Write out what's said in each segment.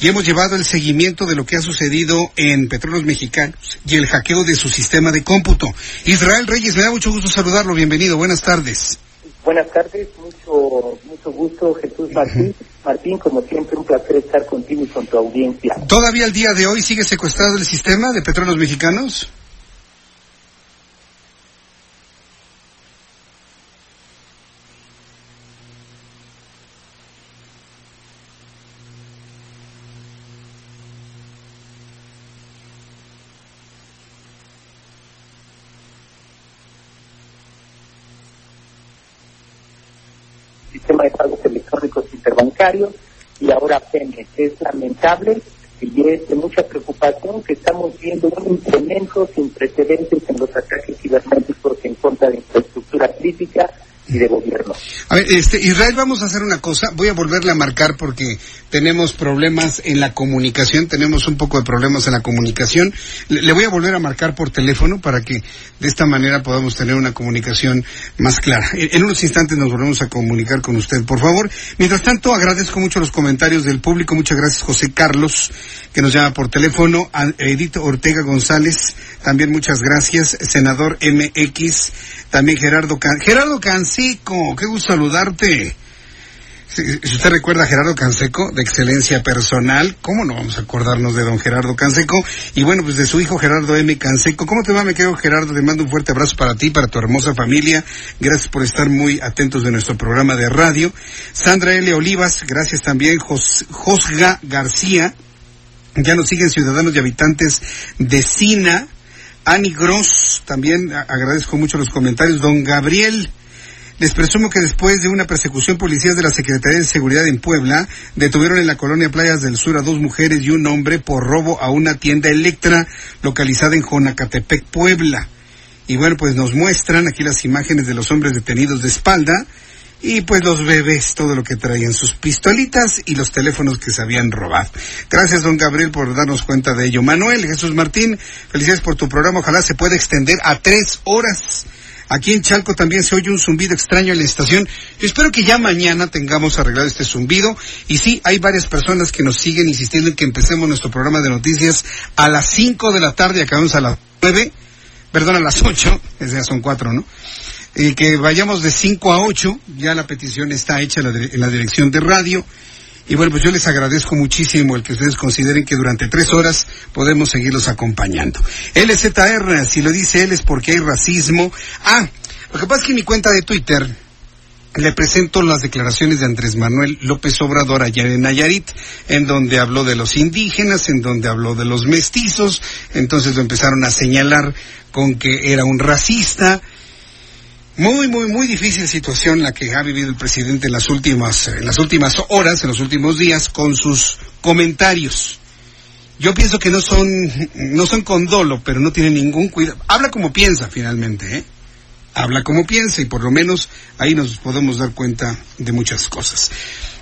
y hemos llevado el seguimiento de lo que ha sucedido en Petróleos Mexicanos y el hackeo de su sistema de cómputo. Israel Reyes, me da mucho gusto saludarlo. Bienvenido. Buenas tardes. Buenas tardes, mucho mucho gusto Jesús Martín. Martín, como siempre, un placer estar contigo y con tu audiencia. ¿Todavía al día de hoy sigue secuestrado el sistema de Petróleos Mexicanos? Sistema de pagos electrónicos interbancarios y ahora Pemex. Es lamentable y es de mucha preocupación que estamos viendo un incremento sin precedentes en los ataques cibernéticos en contra de infraestructura crítica y de gobierno. A ver, este, Israel, vamos a hacer una cosa. Voy a volverle a marcar porque tenemos problemas en la comunicación, tenemos un poco de problemas en la comunicación. Le, voy a volver a marcar por teléfono para que de esta manera podamos tener una comunicación más clara. En, en unos instantes nos volvemos a comunicar con usted, por favor. Mientras tanto, agradezco mucho los comentarios del público. Muchas gracias, José Carlos, que nos llama por teléfono. A Edith Ortega González, también muchas gracias. Senador MX, también Gerardo Can Gerardo Canseco, qué gusto saludarte. Si, usted recuerda a Gerardo Canseco, de excelencia personal, ¿cómo no vamos a acordarnos de don Gerardo Canseco? Y bueno, pues de su hijo Gerardo M. Canseco. ¿Cómo te va, me quedo Gerardo? Te mando un fuerte abrazo para ti, para tu hermosa familia. Gracias por estar muy atentos de nuestro programa de radio. Sandra L. Olivas, gracias también. Jos, Josga García, ya nos siguen ciudadanos y habitantes de Sina. Ani Gross, también agradezco mucho los comentarios. Don Gabriel, les presumo que después de una persecución policial de la Secretaría de Seguridad en Puebla, detuvieron en la colonia Playas del Sur a dos mujeres y un hombre por robo a una tienda Electra localizada en Jonacatepec, Puebla. Y bueno, pues nos muestran aquí las imágenes de los hombres detenidos de espalda y pues los bebés, todo lo que traían, sus pistolitas y los teléfonos que se habían robado. Gracias, don Gabriel, por darnos cuenta de ello. Manuel, Jesús Martín, felicidades por tu programa. Ojalá se pueda extender a tres horas. Aquí en Chalco también se oye un zumbido extraño en la estación. Yo espero que ya mañana tengamos arreglado este zumbido. Y sí, hay varias personas que nos siguen insistiendo en que empecemos nuestro programa de noticias a las cinco de la tarde, acabamos a las nueve, perdón, a las ocho, ya son cuatro, ¿no? Eh, que vayamos de 5 a 8, ya la petición está hecha en la, dirección de radio. Y bueno, pues yo les agradezco muchísimo el que ustedes consideren que durante tres horas podemos seguirlos acompañando. LZR, si lo dice él es porque hay racismo. Ah, lo que pasa es que en mi cuenta de Twitter le presento las declaraciones de Andrés Manuel López Obrador ayer en Nayarit, en donde habló de los indígenas, en donde habló de los mestizos, entonces lo empezaron a señalar con que era un racista, muy, muy, muy difícil situación la que ha vivido el presidente en las últimas, en las últimas horas, en los últimos días, con sus comentarios. Yo pienso que no son, no son con dolo, pero no tiene ningún cuidado. Habla como piensa finalmente, ¿eh? Habla como piensa y por lo menos ahí nos podemos dar cuenta de muchas cosas.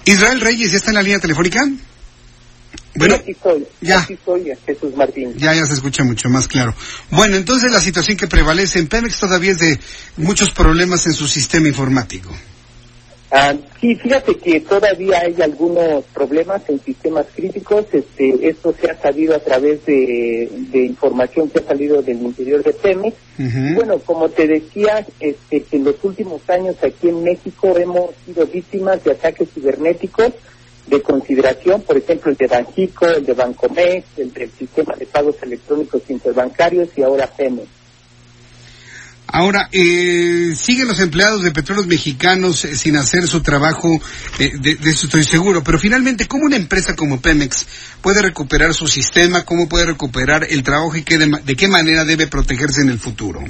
Israel Reyes, ¿ya está en la línea telefónica? Bueno, aquí estoy, ya. aquí estoy, Jesús Martín. Ya, ya se escucha mucho más claro. Bueno, entonces la situación que prevalece en Pemex todavía es de muchos problemas en su sistema informático. Ah, sí, fíjate que todavía hay algunos problemas en sistemas críticos. Este, esto se ha sabido a través de, de información que ha salido del interior de Pemex. Uh -huh. Bueno, como te decía, este, que en los últimos años aquí en México hemos sido víctimas de ataques cibernéticos de consideración, por ejemplo, el de Banjico, el de Bancomex, el del sistema de pagos electrónicos interbancarios y ahora Pemex. Ahora, eh, siguen los empleados de petróleos mexicanos eh, sin hacer su trabajo, eh, de, de, eso estoy seguro, pero finalmente, ¿cómo una empresa como Pemex puede recuperar su sistema? ¿Cómo puede recuperar el trabajo y qué de, de qué manera debe protegerse en el futuro?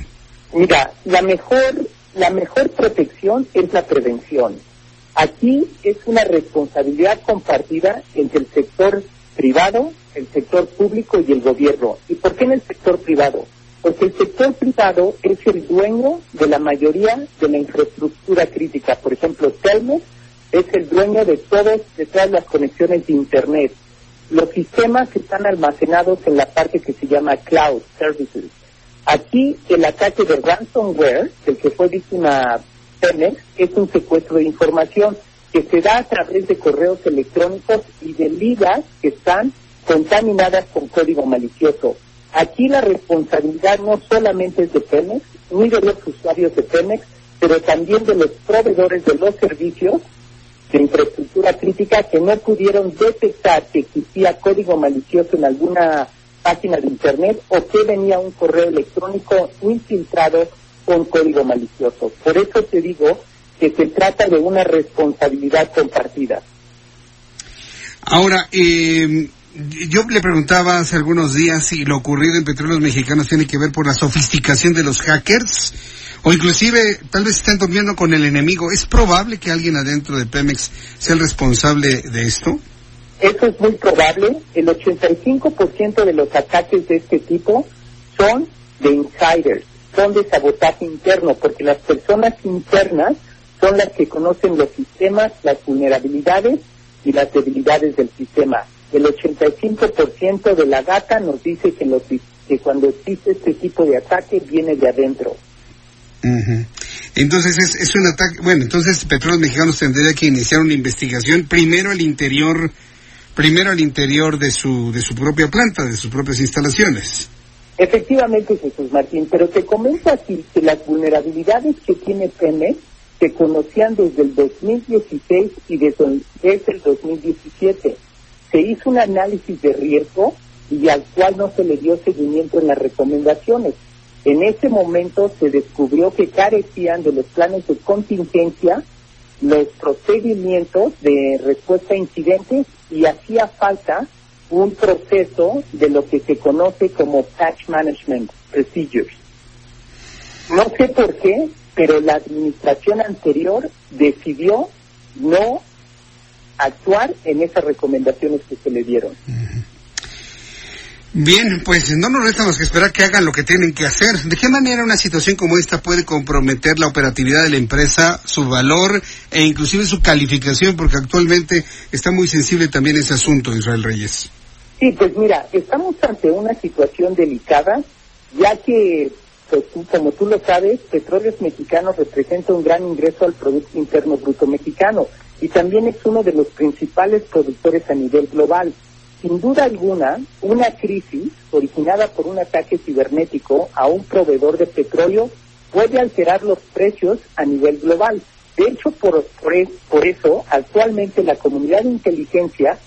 Mira, la mejor la mejor protección es la prevención. Aquí es una responsabilidad compartida entre el sector privado, el sector público y el gobierno. ¿Y por qué en el sector privado? Porque el sector privado es el dueño de la mayoría de la infraestructura crítica. Por ejemplo, Telmex es el dueño de, todos, de todas las conexiones de Internet. Los sistemas están almacenados en la parte que se llama Cloud Services. Aquí el ataque de ransomware, el que fue víctima Telmex, es un secuestro de información que se da a través de correos electrónicos y de ligas que están contaminadas con código malicioso. Aquí la responsabilidad no solamente es de Pemex, ni de los usuarios de Pemex, pero también de los proveedores de los servicios de infraestructura crítica que no pudieron detectar que existía código malicioso en alguna página de Internet o que venía un correo electrónico infiltrado con código malicioso. Por eso te digo que se trata de una responsabilidad compartida. Ahora, eh, yo le preguntaba hace algunos días si lo ocurrido en Petróleos Mexicanos tiene que ver por la sofisticación de los hackers o inclusive tal vez estén durmiendo con el enemigo. ¿Es probable que alguien adentro de Pemex sea el responsable de esto? Eso es muy probable. El 85% de los ataques de este tipo son de insiders, son de sabotaje interno, porque las personas internas son las que conocen los sistemas, las vulnerabilidades y las debilidades del sistema. El 85% de la data nos dice que, los, que cuando existe este tipo de ataque viene de adentro. Entonces es, es, un ataque, bueno, entonces Petróleos Mexicanos tendría que iniciar una investigación primero al interior, primero al interior de su, de su propia planta, de sus propias instalaciones. Efectivamente, Jesús Martín, pero te comento aquí que las vulnerabilidades que tiene Pemex se conocían desde el 2016 y desde, desde el 2017. Se hizo un análisis de riesgo y al cual no se le dio seguimiento en las recomendaciones. En ese momento se descubrió que carecían de los planes de contingencia, los procedimientos de respuesta a incidentes y hacía falta un proceso de lo que se conoce como patch management procedures. No sé por qué, pero la administración anterior decidió no actuar en esas recomendaciones que se le dieron. Bien, pues no nos resta más que esperar que hagan lo que tienen que hacer. ¿De qué manera una situación como esta puede comprometer la operatividad de la empresa, su valor e inclusive su calificación? Porque actualmente está muy sensible también ese asunto, Israel Reyes. Sí, pues mira, estamos ante una situación delicada, ya que, pues, como tú lo sabes, Petróleos Mexicanos representa un gran ingreso al Producto Interno Bruto Mexicano y también es uno de los principales productores a nivel global. Sin duda alguna, una crisis originada por un ataque cibernético a un proveedor de petróleo puede alterar los precios a nivel global. De hecho, por, por, eso, actualmente la comunidad de inteligencia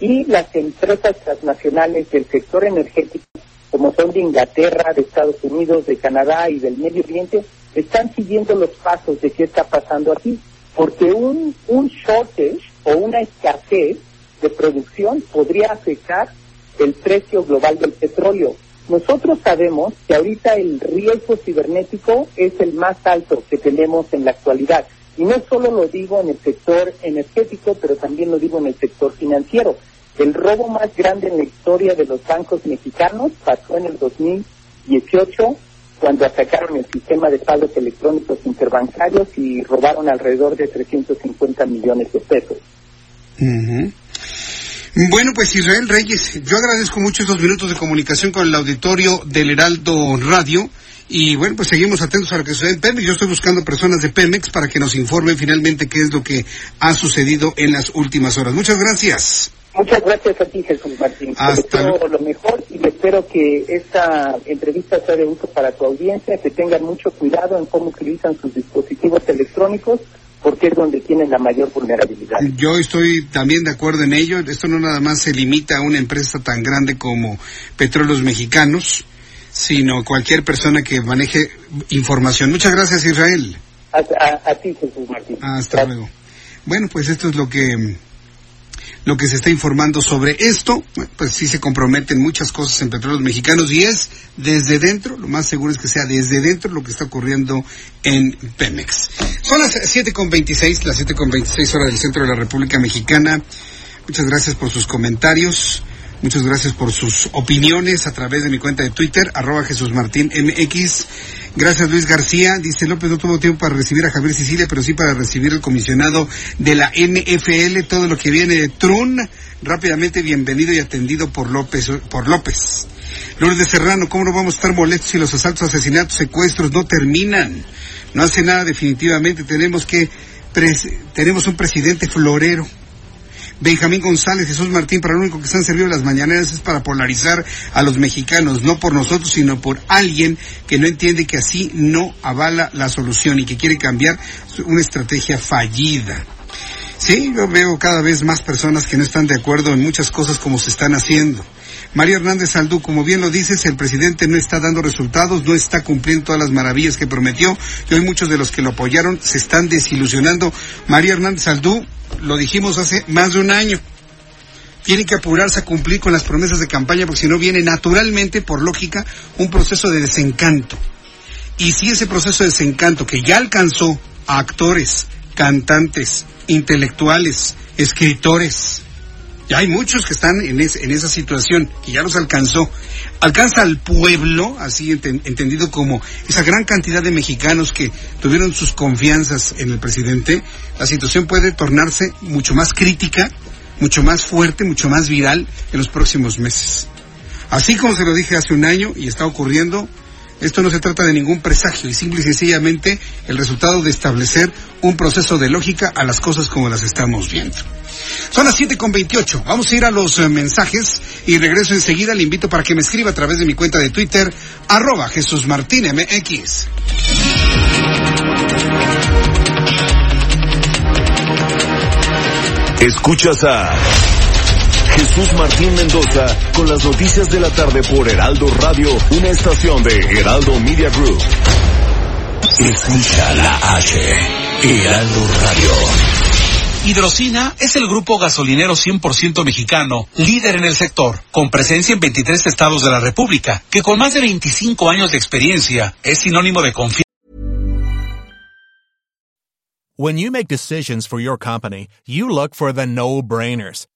y las empresas transnacionales del sector energético, como son de Inglaterra, de Estados Unidos, de Canadá y del Medio Oriente, están siguiendo los pasos de qué está pasando aquí. Porque un, un shortage o una escasez de producción podría afectar el precio global del petróleo. Nosotros sabemos que ahorita el riesgo cibernético es el más alto que tenemos en la actualidad. Y no solo lo digo en el sector energético, pero también lo digo en el sector financiero. El robo más grande en la historia de los bancos mexicanos pasó en el 2018 cuando atacaron el sistema de pagos electrónicos interbancarios y robaron alrededor de 350 millones de pesos. Bueno, pues Israel Reyes, yo agradezco mucho estos minutos de comunicación con el auditorio del Heraldo Radio. Y bueno, pues seguimos atentos a lo que sucede en Pemex. Yo estoy buscando personas de Pemex para que nos informen finalmente qué es lo que ha sucedido en las últimas horas. Muchas gracias. Muchas gracias a ti, Jesús Martín. Hasta luego. lo mejor y espero que esta entrevista sea de uso para tu audiencia, que tengan mucho cuidado en cómo utilizan sus dispositivos electrónicos porque es donde tienen la mayor vulnerabilidad. Yo estoy también de acuerdo en ello. Esto no nada más se limita a una empresa tan grande como Petróleos Mexicanos, sino cualquier persona que maneje información. Muchas gracias, Israel. A, ti, Jesús Martín. Hasta luego. Bueno, pues esto es lo que lo que se está informando sobre esto, pues sí se comprometen muchas cosas en petróleos mexicanos y es desde dentro, lo más seguro es que sea desde dentro lo que está ocurriendo en Pemex. Son las 7.26, las 7.26 horas del centro de la República Mexicana. Muchas gracias por sus comentarios. Muchas gracias por sus opiniones a través de mi cuenta de Twitter, arroba Jesús Martín MX. Gracias Luis García. Dice López no tuvo tiempo para recibir a Javier Sicilia, pero sí para recibir el comisionado de la NFL. Todo lo que viene de Trun, rápidamente bienvenido y atendido por López. Por López. Lourdes Serrano, ¿cómo no vamos a estar molestos si los asaltos, asesinatos, secuestros no terminan? No hace nada definitivamente. Tenemos que, tenemos un presidente florero Benjamín González, Jesús Martín, para lo único que se han servido las mañaneras es para polarizar a los mexicanos, no por nosotros, sino por alguien que no entiende que así no avala la solución y que quiere cambiar una estrategia fallida. Sí, yo veo cada vez más personas que no están de acuerdo en muchas cosas como se están haciendo. María Hernández Aldú, como bien lo dices, el presidente no está dando resultados, no está cumpliendo todas las maravillas que prometió y hoy muchos de los que lo apoyaron se están desilusionando. María Hernández Aldú, lo dijimos hace más de un año. Tiene que apurarse a cumplir con las promesas de campaña porque si no viene naturalmente, por lógica, un proceso de desencanto. Y si ese proceso de desencanto que ya alcanzó a actores, cantantes, intelectuales, escritores, ya hay muchos que están en, esa situación, que ya los alcanzó. Alcanza al pueblo, así entendido como esa gran cantidad de mexicanos que tuvieron sus confianzas en el presidente, la situación puede tornarse mucho más crítica, mucho más fuerte, mucho más viral en los próximos meses. Así como se lo dije hace un año y está ocurriendo, esto no se trata de ningún presagio y simple y sencillamente el resultado de establecer un proceso de lógica a las cosas como las estamos viendo. Son las siete con veintiocho. Vamos a ir a los eh, mensajes y regreso enseguida. Le invito para que me escriba a través de mi cuenta de Twitter, arroba Jesús Martín MX. Escuchas a Jesús Martín Mendoza con las noticias de la tarde por Heraldo Radio, una estación de Heraldo Media Group. Escucha la H, Heraldo Radio. Hidrocina es el grupo gasolinero 100% mexicano, líder en el sector, con presencia en 23 estados de la República, que con más de 25 años de experiencia es sinónimo de confianza. When you make decisions for your company, you look for the no-brainers.